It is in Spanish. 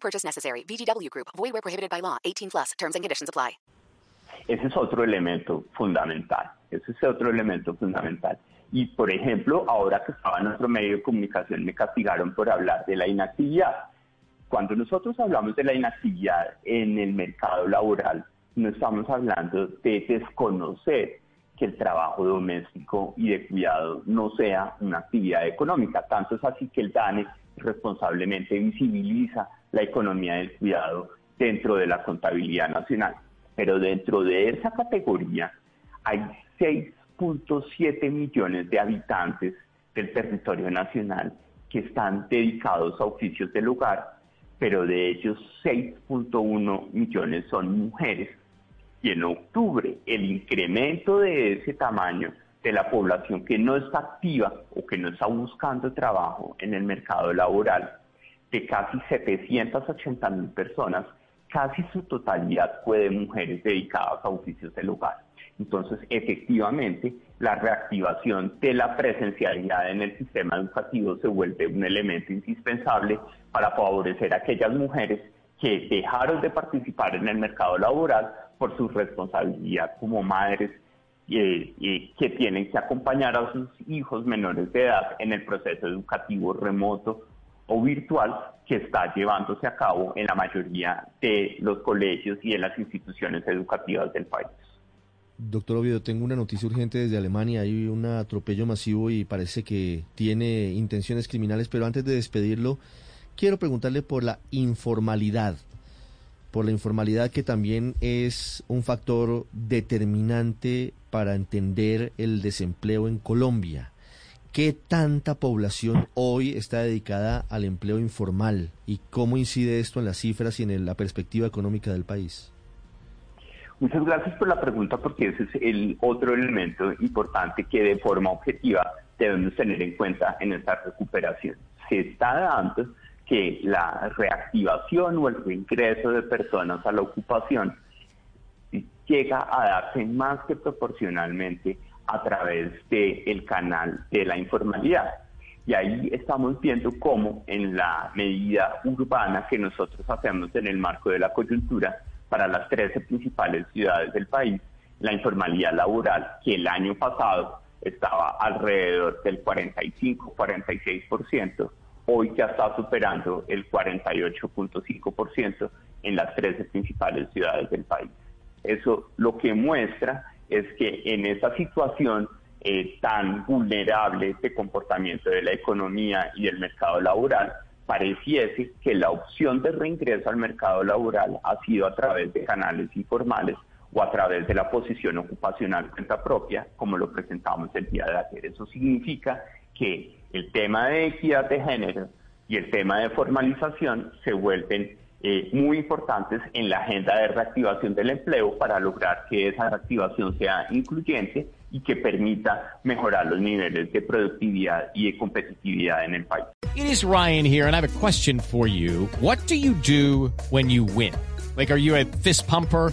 Purchase necessary. VGW Group. Void where prohibited by law. 18 plus. Terms and conditions apply. Ese es otro elemento fundamental. Ese es otro elemento fundamental. Y, por ejemplo, ahora que estaba en otro medio de comunicación, me castigaron por hablar de la inactividad. Cuando nosotros hablamos de la inactividad en el mercado laboral, no estamos hablando de desconocer que el trabajo doméstico y de cuidado no sea una actividad económica. Tanto es así que el DANE responsablemente visibiliza la economía del cuidado dentro de la contabilidad nacional. Pero dentro de esa categoría hay 6.7 millones de habitantes del territorio nacional que están dedicados a oficios del hogar, pero de ellos 6.1 millones son mujeres. Y en octubre el incremento de ese tamaño de la población que no está activa o que no está buscando trabajo en el mercado laboral, de casi 780 mil personas, casi su totalidad fue de mujeres dedicadas a oficios del hogar. Entonces, efectivamente, la reactivación de la presencialidad en el sistema educativo se vuelve un elemento indispensable para favorecer a aquellas mujeres que dejaron de participar en el mercado laboral por su responsabilidad como madres y, que tienen que acompañar a sus hijos menores de edad en el proceso educativo remoto o virtual que está llevándose a cabo en la mayoría de los colegios y en las instituciones educativas del país. Doctor Oviedo, tengo una noticia urgente desde Alemania. Hay un atropello masivo y parece que tiene intenciones criminales, pero antes de despedirlo, quiero preguntarle por la informalidad por la informalidad que también es un factor determinante para entender el desempleo en Colombia. ¿Qué tanta población hoy está dedicada al empleo informal y cómo incide esto en las cifras y en la perspectiva económica del país? Muchas gracias por la pregunta porque ese es el otro elemento importante que de forma objetiva debemos tener en cuenta en esta recuperación. Se está dando que la reactivación o el reingreso de personas a la ocupación llega a darse más que proporcionalmente a través del canal de la informalidad. Y ahí estamos viendo cómo en la medida urbana que nosotros hacemos en el marco de la coyuntura para las 13 principales ciudades del país, la informalidad laboral, que el año pasado estaba alrededor del 45-46%, hoy ya está superando el 48.5% en las 13 principales ciudades del país. Eso lo que muestra es que en esa situación eh, tan vulnerable de comportamiento de la economía y del mercado laboral, pareciese que la opción de reingreso al mercado laboral ha sido a través de canales informales o a través de la posición ocupacional cuenta propia, como lo presentamos el día de ayer. Eso significa que el tema de equidad de género y el tema de formalización se vuelven eh, muy importantes en la agenda de reactivación del empleo para lograr que esa reactivación sea incluyente y que permita mejorar los niveles de productividad y de competitividad en el país. It is Ryan here and I have a question for you. What do you do when you win? Like are you a fist pumper?